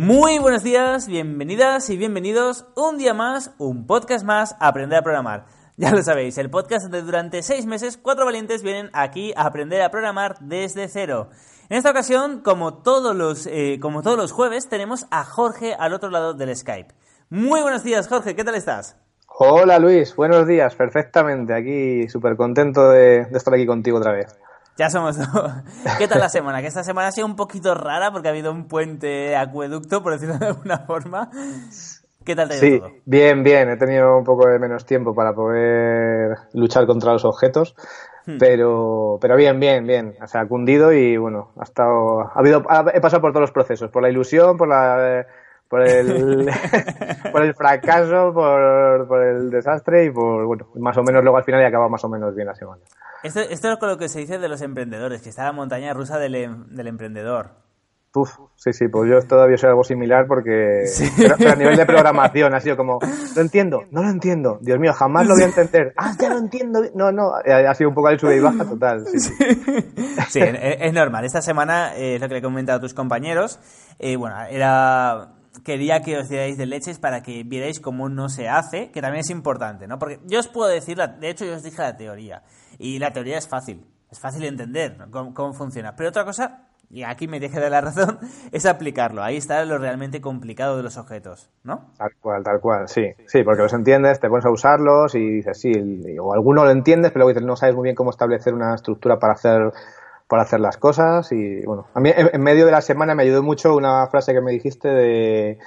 Muy buenos días, bienvenidas y bienvenidos un día más, un podcast más, Aprender a Programar. Ya lo sabéis, el podcast donde durante seis meses cuatro valientes vienen aquí a aprender a programar desde cero. En esta ocasión, como todos los, eh, como todos los jueves, tenemos a Jorge al otro lado del Skype. Muy buenos días, Jorge, ¿qué tal estás? Hola Luis, buenos días, perfectamente, aquí súper contento de, de estar aquí contigo otra vez. Ya somos dos. ¿Qué tal la semana? Que esta semana ha sido un poquito rara porque ha habido un puente acueducto, por decirlo de alguna forma. ¿Qué tal te ha ido Sí, todo? bien, bien, he tenido un poco de menos tiempo para poder luchar contra los objetos, Hmm. pero, pero bien, bien, bien, o sea, ha cundido y bueno, ha estado, ha habido, ha- he pasado por todos los procesos, por la ilusión, por la, por el, por el fracaso, por, por el desastre y por, bueno, más o menos luego al final he acabado más o menos bien la semana. Esto, esto es con lo que se dice de los emprendedores, que está la montaña rusa del, em- del emprendedor. Uf, sí, sí, pues yo todavía soy algo similar porque pero, pero a nivel de programación ha sido como, lo entiendo, no lo entiendo, Dios mío, jamás lo voy a entender. Ah, ya lo entiendo, no, no, ha sido un poco el sube y baja total. sí, sí. Sí, es, es normal. Esta semana, eh, es lo que le he comentado a tus compañeros, eh, bueno, era... Quería que os dierais de leches para que vierais cómo no se hace, que también es importante, ¿no? Porque yo os puedo decir, la- de hecho yo os dije la teoría, y la teoría es fácil, es fácil de entender ¿no? cómo, cómo funciona. Pero otra cosa, y aquí me deje de la razón, es aplicarlo. Ahí está lo realmente complicado de los objetos, ¿no? Tal cual, tal cual, sí, sí, porque los entiendes, te pones a usarlos y dices, sí, o alguno lo entiendes, pero dices, no sabes muy bien cómo establecer una estructura para hacer para hacer las cosas y bueno, a mí en, en medio de la semana me ayudó mucho una frase que me dijiste de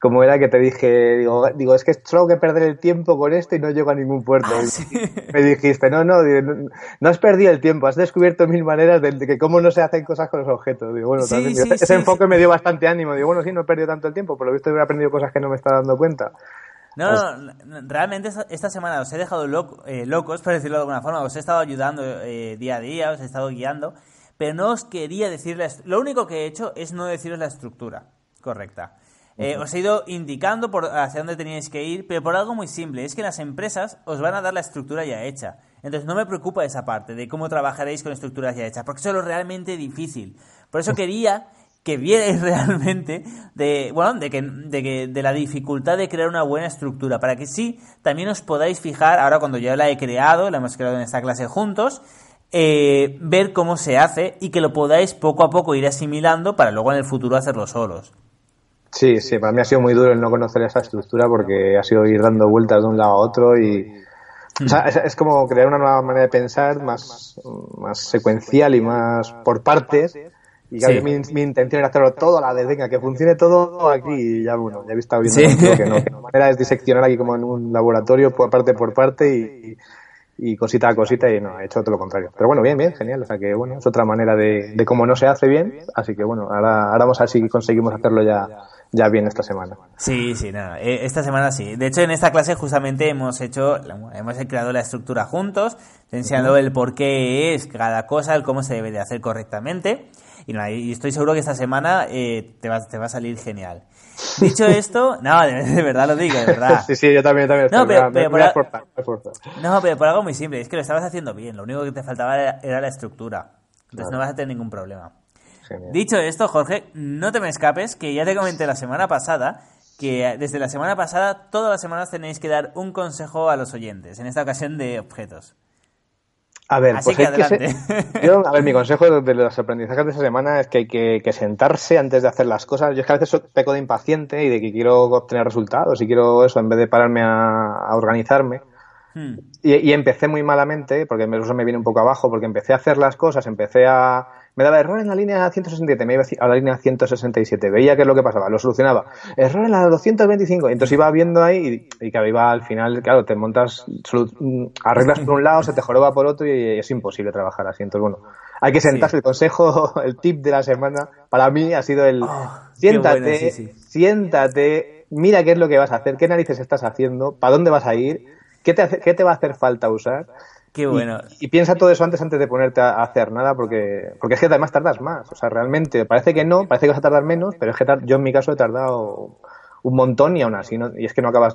como era que te dije, digo, digo, es que solo que perder el tiempo con esto y no llego a ningún puerto. Ah, sí. Me dijiste, no, no, no, no has perdido el tiempo, has descubierto mil maneras de, que cómo no se hacen cosas con los objetos. Digo, bueno, Sí, también, sí, digo, ese enfoque me dio bastante ánimo. Digo, bueno, sí, no he perdido tanto el tiempo, por lo visto he aprendido cosas que no me estaba dando cuenta. No, no, no, realmente esta, semana os he dejado loco- eh, locos, por decirlo de alguna forma. Os he estado ayudando eh, día a día, os he estado guiando, pero no os quería decir la Lo único que he hecho es no deciros la estructura correcta. Eh, Os he ido indicando por hacia dónde teníais que ir, pero por algo muy simple. Es que las empresas os van a dar la estructura ya hecha. Entonces no me preocupa esa parte de cómo trabajaréis con estructuras ya hechas, porque eso es lo realmente difícil. Por eso quería que vierais realmente de bueno de que, de que de la dificultad de crear una buena estructura para que sí también os podáis fijar ahora cuando yo la he creado la hemos creado en esta clase juntos eh, ver cómo se hace y que lo podáis poco a poco ir asimilando para luego en el futuro hacerlo solos Sí, sí, para mí ha sido muy duro el no conocer esa estructura porque ha sido ir dando vueltas de un lado a otro y... Es, es como crear una nueva manera de pensar más, más secuencial y más por partes. Y Sí. mi, mi intención era hacerlo todo a la vez, venga, que funcione todo aquí. Y ya, bueno, ya he estado viendo Sí. que no, que la manera es diseccionar aquí como en un laboratorio, por parte por parte y, y cosita a cosita y no, he hecho todo lo contrario. Pero bueno, bien, bien, genial. O sea que, bueno, es otra manera de, de cómo no se hace bien. Así que, bueno, ahora, ahora vamos a ver si conseguimos hacerlo ya, ya bien esta semana. Sí, sí, no, eh, esta semana sí. De hecho, en esta clase justamente hemos hecho, hemos creado la estructura juntos, enseñando el por qué es cada cosa, el cómo se debe de hacer correctamente. Y, no, y estoy seguro que esta semana eh, te, va, te va a salir genial. Dicho esto, no, de, de verdad lo digo, de verdad. Sí, sí, yo también, también. No, pero- por esforzar, esforzar. No, pero por algo muy simple, es que lo estabas haciendo bien, lo único que te faltaba era, era la estructura. Entonces no vas a tener ningún problema. Genial. Dicho esto, Jorge, no te me escapes, que ya te comenté la semana pasada que desde la semana pasada, todas las semanas tenéis que dar un consejo a los oyentes, en esta ocasión de objetos. A ver, Así pues que hay que se- yo, a ver, mi consejo de, los aprendizajes de esa semana es que hay que, que sentarse antes de hacer las cosas. Yo es que a veces peco de impaciente y de que quiero obtener resultados y quiero eso en vez de pararme a, a organizarme. Hmm. Y, y empecé muy malamente, porque eso me viene un poco abajo, porque empecé a hacer las cosas, empecé a... Me daba error en la línea 167, me iba a la línea 167, veía qué es lo que pasaba, lo solucionaba. Error en la 225, y entonces iba viendo ahí y, y claro, iba al final, claro, te montas, arreglas por un lado, se te joroba por otro y es imposible trabajar así. Entonces, bueno, hay que sentarse. El consejo, el tip de la semana, para mí ha sido el Oh, qué siéntate, bueno, sí, sí. siéntate, mira qué es lo que vas a hacer, qué narices estás haciendo, para dónde vas a ir ¿qué te, hace- qué te va a hacer falta usar? Qué bueno. Y, y piensa todo eso antes antes de ponerte a, hacer nada, porque, porque es que además tardas más. O sea, realmente parece que no, parece que vas a tardar menos, pero es que yo en mi caso he tardado un montón y aún así, no, y es que no acabas,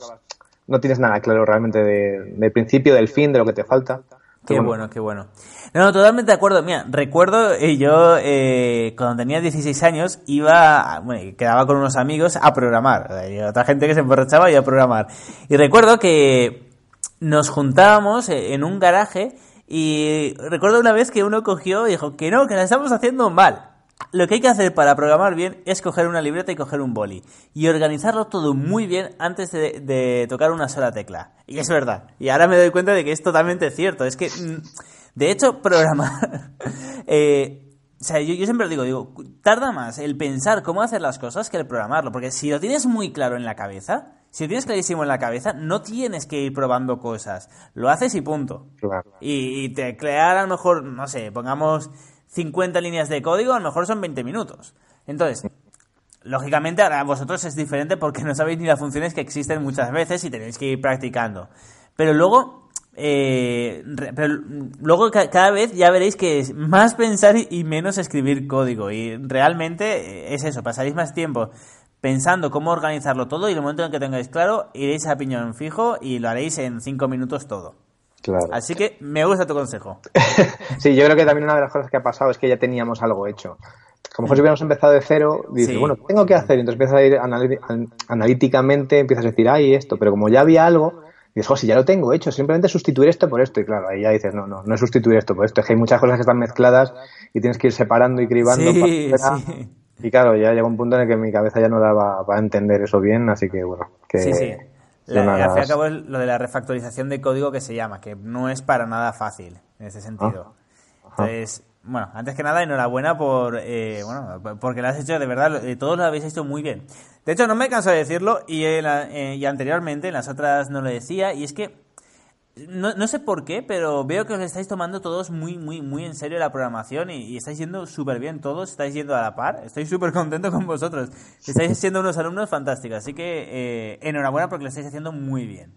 no tienes nada claro realmente de- del principio, del fin, de lo que te falta. Qué bueno, qué bueno. No, no, totalmente de acuerdo. Mira, recuerdo eh, yo eh, cuando tenía 16 años iba, a- bueno, quedaba con unos amigos a programar. Y otra gente que se emborrachaba y a programar. Y recuerdo que nos juntábamos eh, en un garaje y recuerdo una vez que uno cogió y dijo que no, que la estamos haciendo mal. Lo que hay que hacer para programar bien es coger una libreta y coger un boli y organizarlo todo muy bien antes de, tocar una sola tecla. Y es verdad. Y ahora me doy cuenta de que es totalmente cierto. Es que, mm, de hecho, programar... eh, o sea, yo, yo siempre digo, digo, tarda más el pensar cómo hacer las cosas que el programarlo. Porque si lo tienes muy claro en la cabeza, si tienes clarísimo en la cabeza, no tienes que ir probando cosas. Lo haces y punto. Claro. Y, y te crear a lo mejor, no sé, pongamos 50 líneas de código, a lo mejor son 20 minutos. Entonces, lógicamente ahora vosotros es diferente porque no sabéis ni las funciones que existen muchas veces y tenéis que ir practicando. Pero luego, eh, pero luego ca- cada vez ya veréis que es más pensar y- y menos escribir código. Y realmente eh, es eso, pasaréis más tiempo pensando cómo organizarlo todo y en el momento en que tengáis claro, iréis a piñón fijo y lo haréis en 5 minutos todo. Claro. Así que me gusta tu consejo. Sí, yo creo que también una de las cosas que ha pasado es que ya teníamos algo hecho. Como si hubiéramos empezado de cero, dices, Sí. bueno, ¿qué tengo que hacer? Y entonces empiezas a ir analíticamente, empiezas a decir, ay, esto, pero como ya había algo, dices, oh, si ya lo tengo hecho, simplemente sustituir esto por esto. Y claro, ahí ya dices, no, no, no es sustituir esto por esto, es que hay muchas cosas que están mezcladas y tienes que ir separando y cribando. Sí, para- sí. Y claro, ya llegó un punto en el que mi cabeza ya no daba para entender eso bien, así que bueno, que Sí, sí. La- al fin y al cabo es lo de la refactorización de código que se llama, que no es para nada fácil en ese sentido. Entonces, bueno, antes que nada, enhorabuena por, eh, bueno, por- porque lo has hecho de verdad, eh, todos lo habéis hecho muy bien. De hecho, no me canso de decirlo y, en la- eh, y anteriormente en las otras no lo decía, y es que no, no sé por qué, pero veo que os estáis tomando todos muy, muy, muy en serio la programación y, y estáis yendo súper bien todos, estáis yendo a la par. Estoy súper contento con vosotros. Estáis siendo unos alumnos fantásticos, así que eh, enhorabuena porque lo estáis haciendo muy bien.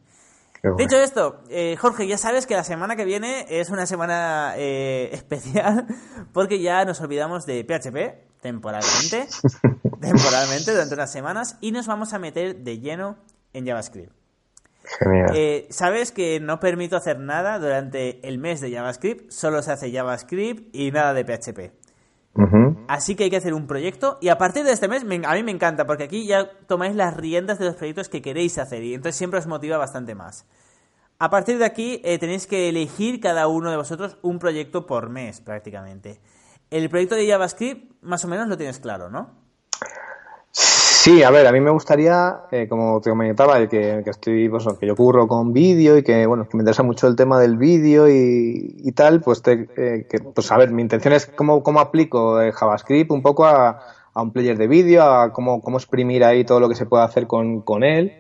bueno. Dicho esto, eh, Jorge, ya sabes que la semana que viene es una semana eh, especial porque ya nos olvidamos de PHP temporalmente, temporalmente durante unas semanas y nos vamos a meter de lleno en JavaScript. Genial. Eh, Sabes que no permito hacer nada durante el mes de JavaScript, solo se hace JavaScript y nada de PHP. Así que hay que hacer un proyecto y a partir de este mes me- a mí me encanta porque aquí ya tomáis las riendas de los proyectos que queréis hacer y entonces siempre os motiva bastante más. A partir de aquí eh, tenéis que elegir cada uno de vosotros un proyecto por mes prácticamente. El proyecto de JavaScript más o menos lo tienes claro, ¿no? Sí, a ver, a mí me gustaría, eh, como te comentaba, el que, estoy, pues, que yo curro con vídeo y que, bueno, que me interesa mucho el tema del vídeo y, tal, pues, te- eh, que, pues, a ver, mi intención es cómo, cómo aplico eh, JavaScript un poco a, un player de vídeo, a cómo, cómo exprimir ahí todo lo que se puede hacer con, con él,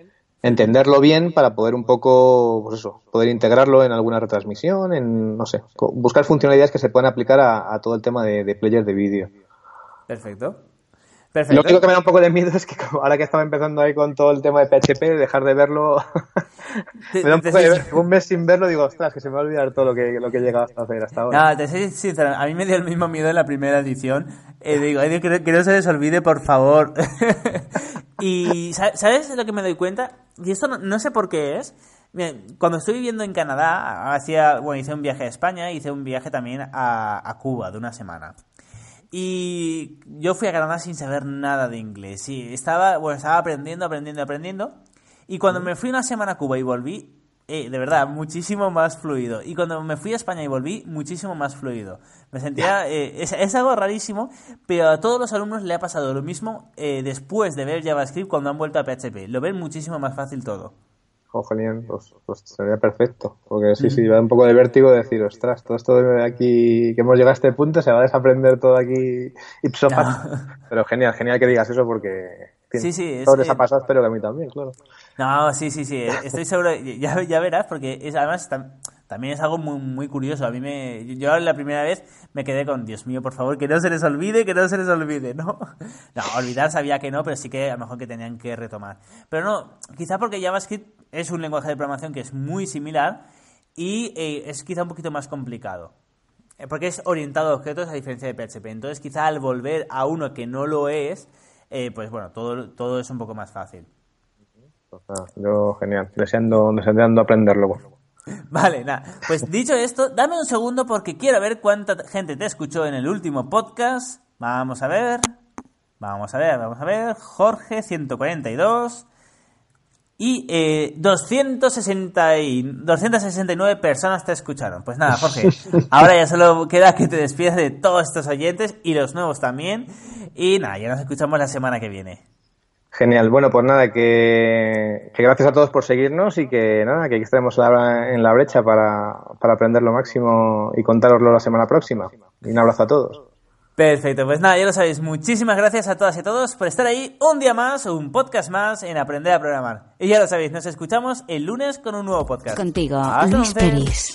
entenderlo bien para poder un poco, pues eso, poder integrarlo en alguna retransmisión, en, no sé, buscar funcionalidades que se puedan aplicar a, a todo el tema de, de player de vídeo. Perfecto. Lo Perfecto. único que me da un poco de miedo es que ahora que estaba empezando ahí con todo el tema de PHP, dejar de verlo, me da un, poco de- un mes sin verlo, digo, ostras, que se me va a olvidar todo lo que, lo que he llegado hasta hacer hasta ahora. No, te soy sincero, a mí me dio el mismo miedo en la primera edición. Eh, digo, "Ay, que, que no se les olvide, por favor. y ¿sa- ¿sabes lo que me doy cuenta? Y esto no, no sé por qué es. Cuando estuve viviendo en Canadá, hacía, bueno, hice un viaje a España, hice un viaje también a, a Cuba de una semana. Y yo fui a Canadá sin saber nada de inglés. Y estaba, bueno, estaba aprendiendo, aprendiendo, aprendiendo. Y cuando me fui una semana a Cuba y volví, eh, de verdad, muchísimo más fluido. Y cuando me fui a España y volví, muchísimo más fluido. Me sentía, eh, es, es algo rarísimo, pero a todos los alumnos le ha pasado lo mismo eh, después de ver JavaScript cuando han vuelto a PHP. Lo ven muchísimo más fácil todo. Oh, genial, pues, pues sería perfecto. Porque sí, sí, da un poco de vértigo de decir, ostras, todo esto de aquí, que hemos llegado a este punto, se va a desaprender todo aquí facto. Pero genial, genial que digas eso porque Sí, sí, todos les eh, ha pasado, pero que a mí también, claro. No, sí, sí, sí, estoy seguro, ya, ya verás, porque es, además tam- también es algo muy, muy curioso. A mí me, yo la primera vez me quedé con, Dios mío, por favor, que no se les olvide, que no se les olvide, ¿no? No, olvidar sabía que no, pero sí que a lo mejor que tenían que retomar. Pero no, quizá porque JavaScript es un lenguaje de programación que es muy similar y eh, es quizá un poquito más complicado. Eh, porque es orientado a objetos a diferencia de PHP. Entonces, quizá al volver a uno que no lo es, eh, pues bueno, todo, todo es un poco más fácil. Yo, genial. Deseando, deseando aprenderlo. Vale, nada. Pues dicho esto, dame un segundo porque quiero ver cuánta gente te escuchó en el último podcast. Vamos a ver. Vamos a ver, vamos a ver. Jorge 142. Y eh, 260 y 269 personas te escucharon. Pues nada, Jorge, ahora ya solo queda que te despidas de todos estos oyentes y los nuevos también. Y nada, ya nos escuchamos la semana que viene. Genial, bueno, pues nada, que, gracias a todos por seguirnos y que nada, que aquí estaremos en la brecha para, para aprender lo máximo y contároslo la semana próxima. Y un abrazo a todos. Perfecto, pues nada, ya lo sabéis. Muchísimas gracias a todas y a todos por estar ahí un día más, un podcast más en Aprender a Programar. Y ya lo sabéis, nos escuchamos el lunes con un nuevo podcast. Contigo, Luis Peris.